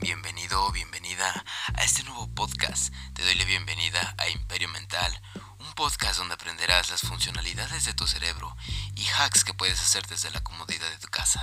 Bienvenido o bienvenida a este nuevo podcast. Te doy la bienvenida a Imperio Mental, un podcast donde aprenderás las funcionalidades de tu cerebro y hacks que puedes hacer desde la comodidad de tu casa.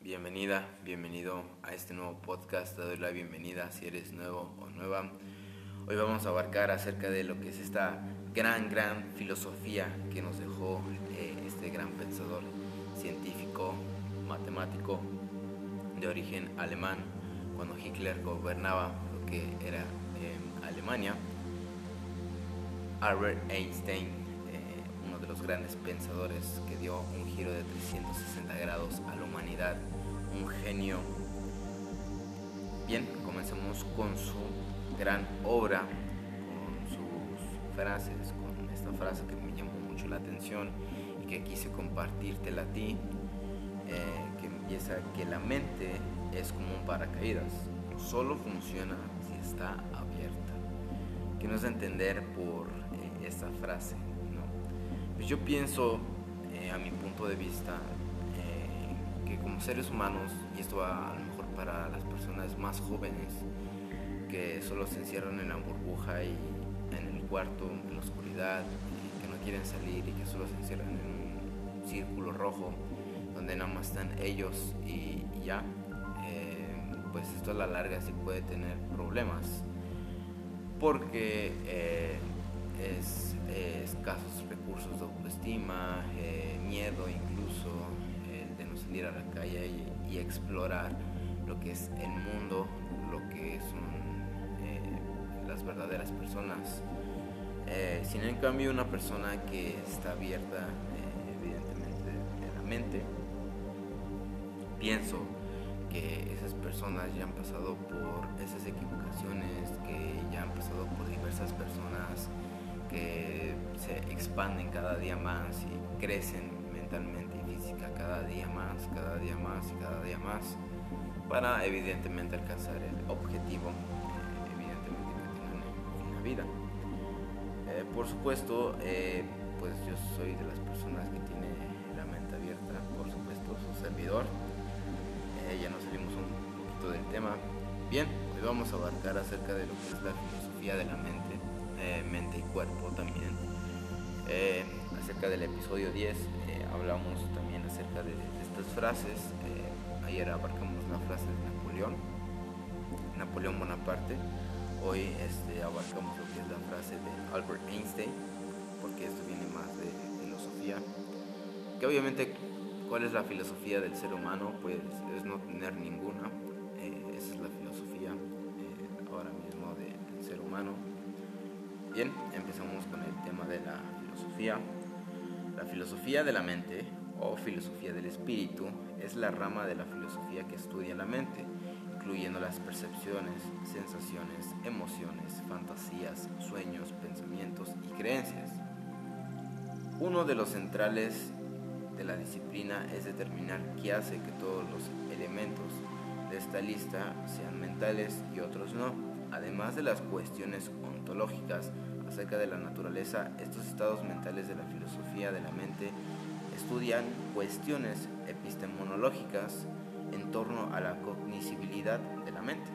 Bienvenida, bienvenido a este nuevo podcast. Te doy la bienvenida si eres nuevo o nueva. Hoy vamos a abarcar acerca de lo que es esta gran, gran filosofía que nos dejó eh, este gran pensador científico, matemático de origen alemán, cuando Hitler gobernaba lo que era eh, Alemania. Albert Einstein, eh, uno de los grandes pensadores que dio un giro de 360 grados a la humanidad, un genio. Bien, comencemos con su gran obra, con sus frases, con esta frase que me llamó mucho la atención y que quise compartírtela a ti, eh, que empieza que la mente es como un paracaídas, solo funciona si está abierta. ¿Qué nos da a entender por eh, esta frase? Pues yo pienso, eh, a mi punto de vista, que como seres humanos, y esto a lo mejor para las personas más jóvenes, que solo se encierran en la burbuja y en el cuarto, en la oscuridad, y que no quieren salir y que solo se encierran en un círculo rojo donde nada más están ellos y, ya, eh, pues esto a la larga sí puede tener problemas porque eh, es, escasos recursos de autoestima, eh, miedo incluso de no salir a la calle y, y explorar lo que es el mundo, lo que son las verdaderas personas. Eh, sin en cambio una persona que está abierta eh, evidentemente de la mente, pienso que esas personas ya han pasado por esas equivocaciones, que ya han pasado por diversas personas que se expanden cada día más y crecen mentalmente y física cada día más, cada día más y cada día más para evidentemente alcanzar el objetivo vida. Eh, por supuesto, eh, pues yo soy de las personas que tiene la mente abierta, por supuesto, su servidor. Eh, ya nos salimos un poquito del tema. Bien, hoy vamos a abarcar acerca de lo que es la filosofía de la mente, mente y cuerpo también. acerca del episodio 10 hablamos también acerca de, estas frases. ayer abarcamos una frase de Napoleón, Napoleón Bonaparte Hoy este, abarcamos lo que es la frase de Albert Einstein, porque esto viene más de filosofía. Que obviamente, ¿cuál es la filosofía del ser humano? Pues es no tener ninguna. Eh, esa es la filosofía eh, ahora mismo del ser humano. Bien, empezamos con el tema de la filosofía. La filosofía de la mente o filosofía del espíritu es la rama de la filosofía que estudia la mente incluyendo las percepciones, sensaciones, emociones, fantasías, sueños, pensamientos y creencias. Uno de los centrales de la disciplina es determinar qué hace que todos los elementos de esta lista sean mentales y otros no. Además de las cuestiones ontológicas acerca de la naturaleza, estos estados mentales de la filosofía de la mente estudian cuestiones epistemológicas en torno a la cognizibilidad de la mente.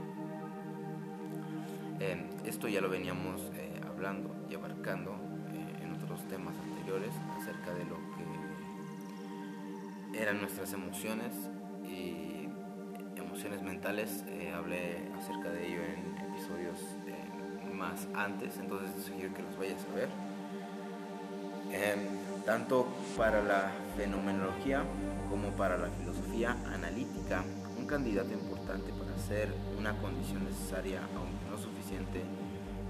esto ya lo veníamos eh, hablando y abarcando eh, en otros temas anteriores acerca de lo que eran nuestras emociones y emociones mentales. Eh, hablé acerca de ello en episodios más antes, entonces sugiero que los vayas a ver. Em, tanto para la fenomenología como para la filosofía analítica, un candidato importante para ser una condición necesaria, aunque no suficiente,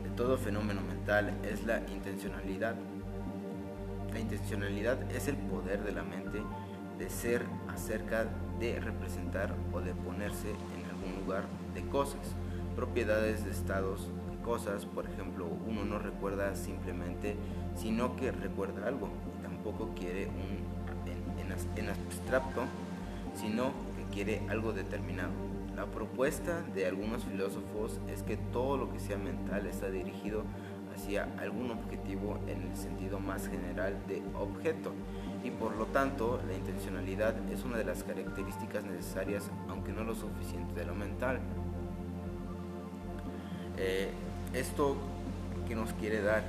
de todo fenómeno mental es la intencionalidad. La intencionalidad es el poder de la mente de ser acerca de representar o de ponerse en algún lugar de cosas, propiedades de estados de cosas, por ejemplo, uno no recuerda simplemente, sino que recuerda algo y tampoco quiere un en abstracto, sino que quiere algo determinado. La propuesta de algunos filósofos es que todo lo que sea mental está dirigido hacia algún objetivo en el sentido más general de objeto y por lo tanto la intencionalidad es una de las características necesarias, aunque no lo suficiente, de lo mental. Eh, esto que nos quiere dar,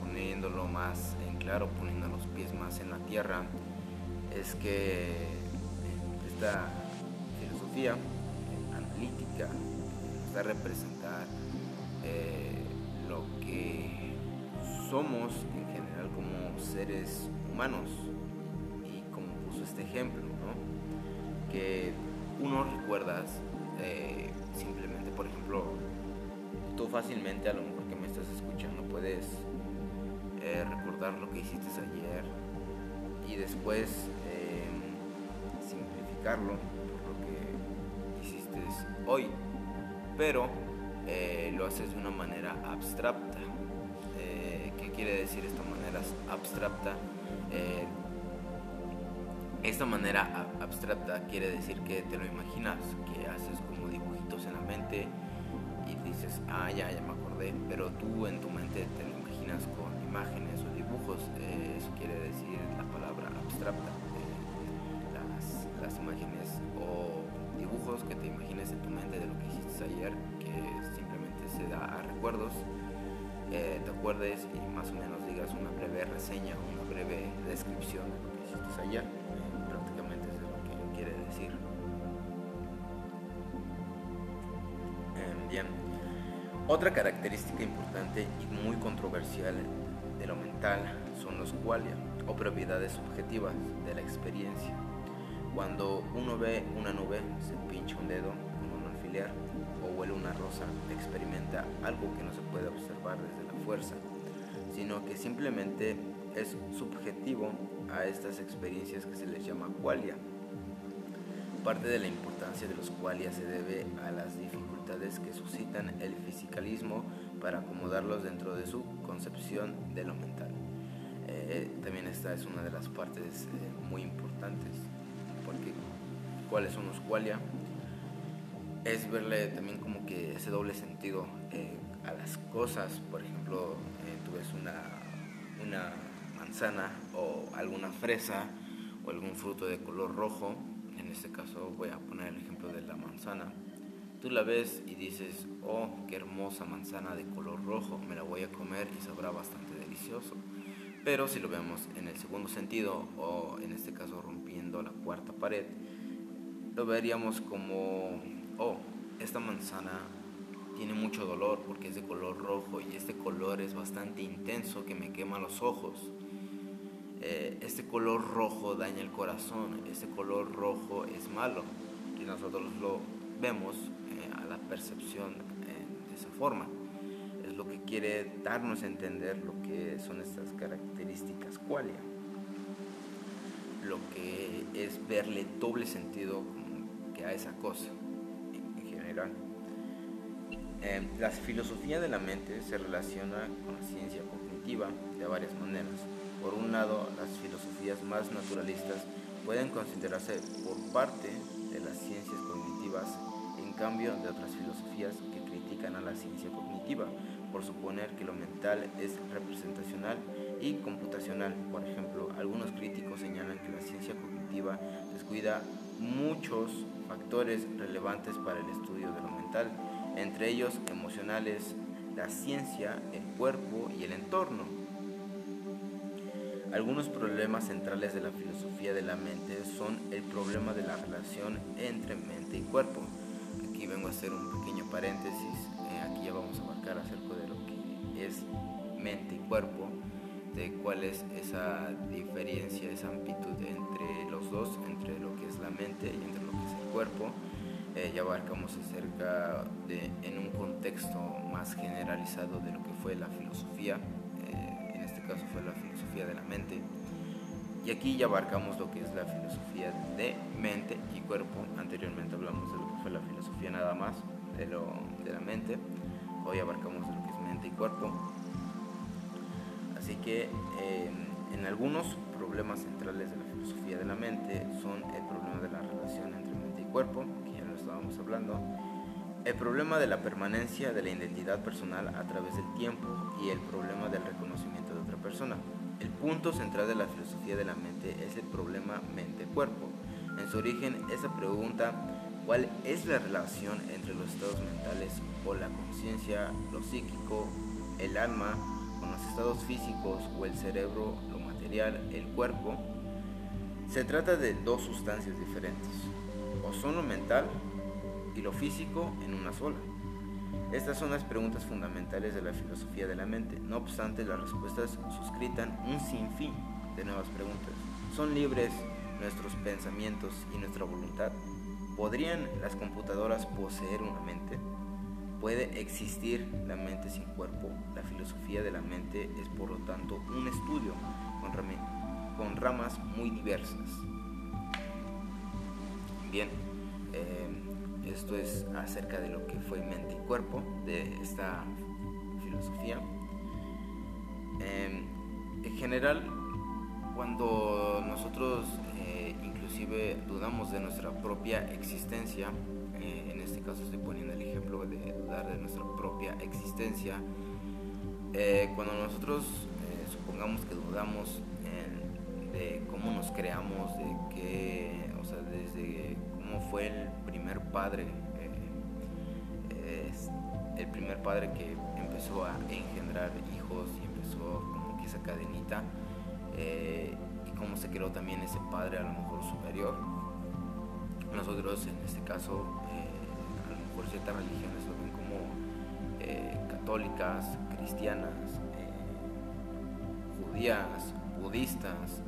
poniéndolo más en claro, poniendo los pies más en la tierra, es que esta filosofía analítica nos da a representar eh, lo que somos en general como seres y como puso este ejemplo, ¿no? que uno recuerdas eh, simplemente, por ejemplo, tú fácilmente a lo mejor que me estás escuchando puedes eh, recordar lo que hiciste ayer y después em, simplificarlo por lo que hiciste hoy, pero eh, lo haces de una manera abstracta. ¿Qué quiere decir esta manera abstracta? Eh, esta manera abstracta quiere decir que te lo imaginas, que haces como dibujitos en la mente y dices, ah, ya, ya me acordé, pero tú en tu mente te lo imaginas con imágenes o dibujos, eh, eso quiere decir la palabra abstracta, eh, las, las imágenes o dibujos que te imagines en tu mente de lo que hiciste ayer, que simplemente se da a recuerdos te acuerdes y más o menos digas una breve reseña, una breve descripción de lo que hiciste. Eh, prácticamente es lo que quiere decir. Em, bien. Otra característica importante y muy controversial de lo mental son los qualia o propiedades subjetivas de la experiencia. Cuando uno ve una nube, se pincha un dedo alfiler o huele una rosa, experimenta algo que no se puede observar desde la fuerza, sino que simplemente es subjetivo a estas experiencias que se les llama qualia. Parte de la importancia de los qualia se debe a las dificultades que suscitan el fisicalismo para acomodarlos dentro de su concepción de lo mental. Eh, también esta es una de las partes eh, muy importantes, porque ¿cuáles son los qualia? Es verle también como que ese doble sentido eh, a las cosas. Por ejemplo, eh, tú ves una, una manzana o alguna fresa o algún fruto de color rojo. En este caso voy a poner el ejemplo de la manzana. Tú la ves y dices, oh, qué hermosa manzana de color rojo, me la voy a comer y sabrá bastante delicioso. Pero si lo vemos en el segundo sentido, o en este caso rompiendo la cuarta pared, lo veríamos como oh, esta manzana tiene mucho dolor porque es de color rojo y este color es bastante intenso que me quema los ojos. Eh, este color rojo daña el corazón, este color rojo es malo y nosotros lo vemos eh, a la percepción eh, de esa forma. Es lo que quiere darnos a entender lo que son estas características qualia. Lo que es verle doble sentido que a esa cosa. Eh, la filosofía de la mente se relaciona con la ciencia cognitiva de varias maneras. Por un lado, las filosofías más naturalistas pueden considerarse por parte de las ciencias cognitivas, en cambio de otras filosofías que critican a la ciencia cognitiva por suponer que lo mental es representacional y computacional. Por ejemplo, algunos críticos señalan que la ciencia cognitiva descuida muchos factores relevantes para el estudio de lo mental, entre ellos emocionales, la ciencia, el cuerpo y el entorno. Algunos problemas centrales de la filosofía de la mente son el problema de la relación entre mente y cuerpo. Aquí vengo a hacer un pequeño paréntesis, eh, aquí ya vamos a abarcar acerca de lo que es mente y cuerpo, de cuál es esa diferencia, esa amplitud entre los dos, entre lo que es la mente y entre lo que es el cuerpo. Eh, ya abarcamos acerca de, en un contexto más generalizado de lo que fue la filosofía, eh, en este caso fue la filosofía de la mente. Y aquí ya abarcamos lo que es la filosofía de mente y cuerpo. Anteriormente hablamos de lo que fue la filosofía nada más, de, lo, de la mente. Hoy abarcamos lo que es mente y cuerpo. Así que eh, en algunos problemas centrales de la filosofía de la mente son el problema de la relación entre mente y cuerpo, estábamos hablando, el problema de la permanencia de la identidad personal a través del tiempo y el problema del reconocimiento de otra persona. El punto central de la filosofía de la mente es el problema mente-cuerpo. En su origen, esa pregunta, ¿cuál es la relación entre los estados mentales o la conciencia, lo psíquico, el alma, con los estados físicos o el cerebro, lo material, el cuerpo? Se trata de dos sustancias diferentes, o son lo mental y lo físico en una sola. Estas son las preguntas fundamentales de la filosofía de la mente. No obstante, las respuestas suscritan un sinfín de nuevas preguntas. ¿Son libres nuestros pensamientos y nuestra voluntad? ¿Podrían las computadoras poseer una mente? ¿Puede existir la mente sin cuerpo? La filosofía de la mente es por lo tanto un estudio con, ramas muy diversas. Bien, eh, esto es acerca de lo que fue mente y cuerpo de esta filosofía. Em, en general, cuando nosotros eh, inclusive dudamos de nuestra propia existencia, eh, en este caso estoy poniendo el ejemplo de dudar de nuestra propia existencia, eh, cuando nosotros supongamos que dudamos de cómo nos creamos, de qué, o sea, desde cómo fue el primer padre, eh, el primer padre que empezó a engendrar hijos y empezó como que esa cadenita, eh, y cómo se creó también ese padre a lo mejor superior. Nosotros en este caso, eh, a lo mejor ciertas religiones lo ven como católicas, cristianas, judías, budistas,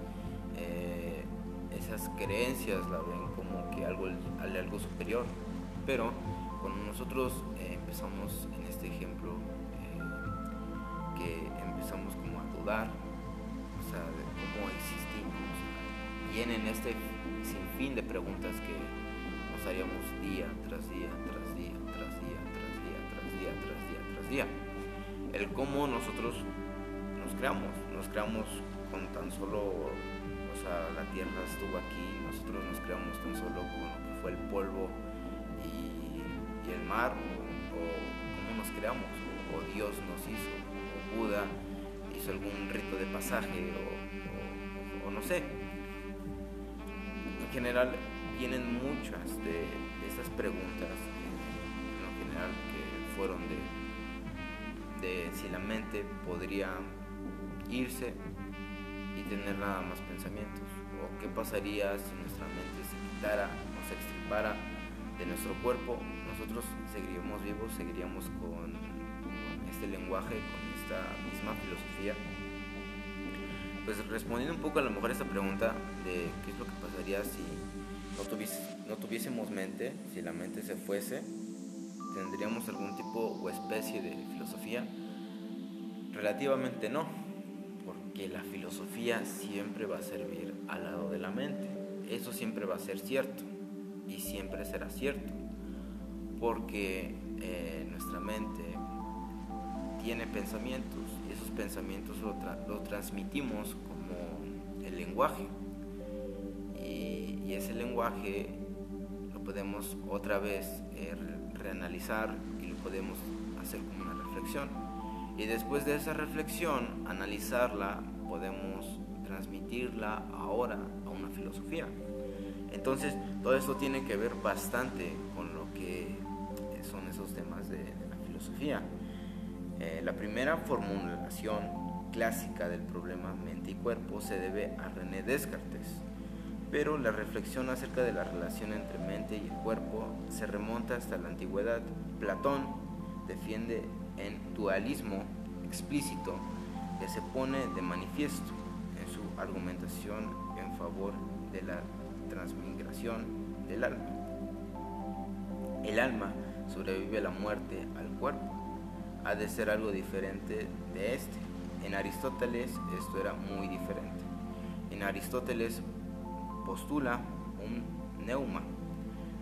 esas creencias la ven como que algo, algo superior. Pero cuando nosotros eh, empezamos en este ejemplo, eh, que empezamos como a dudar, o sea, de cómo existimos, vienen este sinfín de preguntas que nos haríamos día tras día, tras día, tras día, tras día, tras día, tras día, tras día. El cómo nosotros nos creamos, nos creamos con tan solo la tierra estuvo aquí, nosotros nos creamos tan solo con lo que fue el polvo y, el mar, o, cómo nos creamos, o, Dios nos hizo, o Buda hizo algún rito de pasaje, o, no sé. En general vienen muchas de, estas preguntas, en lo general, que fueron de, de si la mente podría irse y tener nada más pensamientos? ¿O qué pasaría si nuestra mente se quitara o se extirpara de nuestro cuerpo? Nosotros seguiríamos vivos, seguiríamos con, este lenguaje, con esta misma filosofía. Pues respondiendo un poco a lo mejor a esta pregunta de qué es lo que pasaría si no tuviésemos mente, si la mente se fuese, ¿tendríamos algún tipo o especie de filosofía? Relativamente no que la filosofía siempre va a servir al lado de la mente. Eso siempre va a ser cierto y siempre será cierto, porque eh, nuestra mente tiene pensamientos y esos pensamientos lo, transmitimos como el lenguaje. Y, ese lenguaje lo podemos otra vez eh, reanalizar y lo podemos hacer como una reflexión. Y después de esa reflexión, analizarla, podemos transmitirla ahora a una filosofía. Entonces, todo esto tiene que ver bastante con lo que son esos temas de, la filosofía. Eh, la primera formulación clásica del problema mente y cuerpo se debe a René Descartes, pero la reflexión acerca de la relación entre mente y el cuerpo se remonta hasta la antigüedad. Platón defiende en dualismo explícito que se pone de manifiesto en su argumentación en favor de la transmigración del alma. El alma sobrevive a la muerte al cuerpo. Ha de ser algo diferente de este. En Aristóteles esto era muy diferente. En Aristóteles postula un neuma,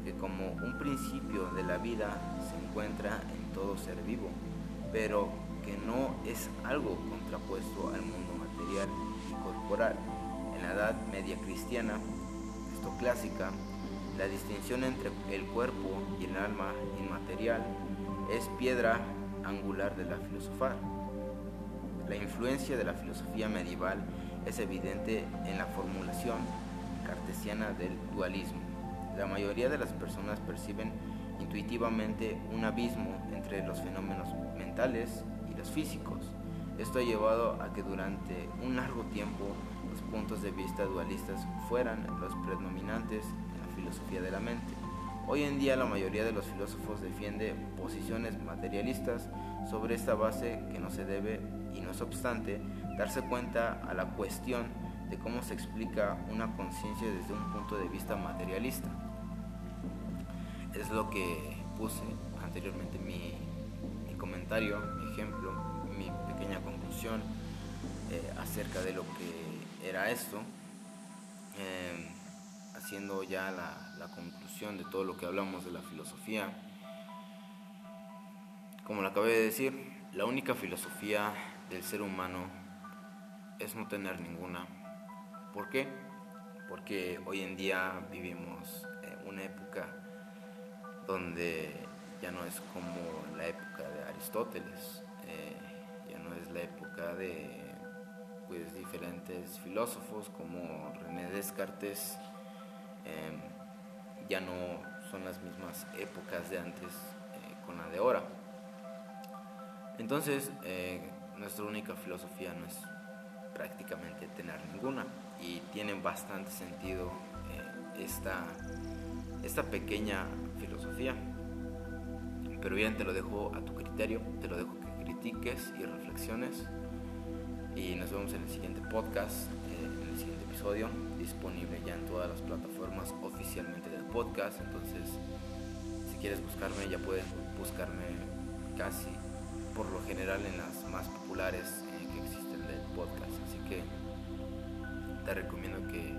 que como un principio de la vida se encuentra en todo ser vivo, pero que no es algo contrapuesto al mundo material y corporal. En la Edad Media cristiana, esto clásica, la distinción entre el cuerpo y el alma inmaterial es piedra angular de la filosofía. La influencia de la filosofía medieval es evidente en la formulación cartesiana del dualismo. La mayoría de las personas perciben intuitivamente un abismo entre los fenómenos mentales y los físicos. Esto ha llevado a que durante un largo tiempo los puntos de vista dualistas fueran los predominantes en la filosofía de la mente. Hoy en día la mayoría de los filósofos defiende posiciones materialistas sobre esta base que no se debe, y no es obstante, darse cuenta a la cuestión de cómo se explica una conciencia desde un punto de vista materialista. Es lo que puse anteriormente mi, mi ejemplo, mi pequeña conclusión eh, acerca de lo que era esto, eh, haciendo ya la, la conclusión de todo lo que hablamos de la filosofía. Como lo acabé de decir, la única filosofía del ser humano es no tener ninguna. ¿Por qué? Porque hoy en día vivimos en una época donde ya no es como la época Aristóteles, eh, ya no es la época de pues, diferentes filósofos como René Descartes, em, ya no son las mismas épocas de antes eh, con la de ahora. Entonces, eh, nuestra única filosofía no es prácticamente tener ninguna y tiene bastante sentido esta, esta pequeña filosofía. Pero bien, te lo dejo a tu criterio, te lo dejo que critiques y reflexiones. Y nos vemos en el siguiente podcast, eh, en el siguiente episodio, disponible ya en todas las plataformas oficialmente del podcast. Entonces, si quieres buscarme, ya puedes buscarme casi por lo general en las más populares eh, que existen del podcast. Así que te recomiendo que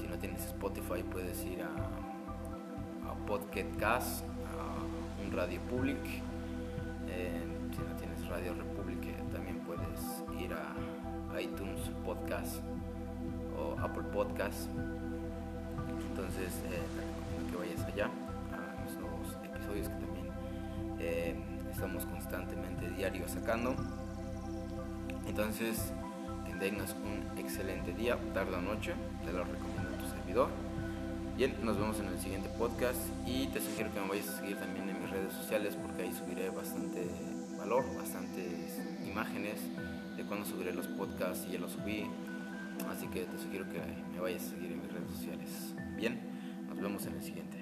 si no tienes Spotify puedes ir a, a Podcast, Radio Public. Eh, si no tienes Radio Republic también puedes ir a iTunes Podcast o Apple Podcast. Entonces eh, te recomiendo que vayas allá a nuevos episodios que también estamos constantemente diario sacando. Entonces, tengas un excelente día, tarde o noche, te lo recomiendo a tu servidor. Bien, nos vemos en el siguiente podcast y te sugiero que me vayas a seguir también redes sociales porque ahí subiré bastante valor, bastantes imágenes de cuando subiré los podcasts y ya los subí. Así que te sugiero que me vayas a seguir en mis redes sociales. Bien, nos vemos en el siguiente.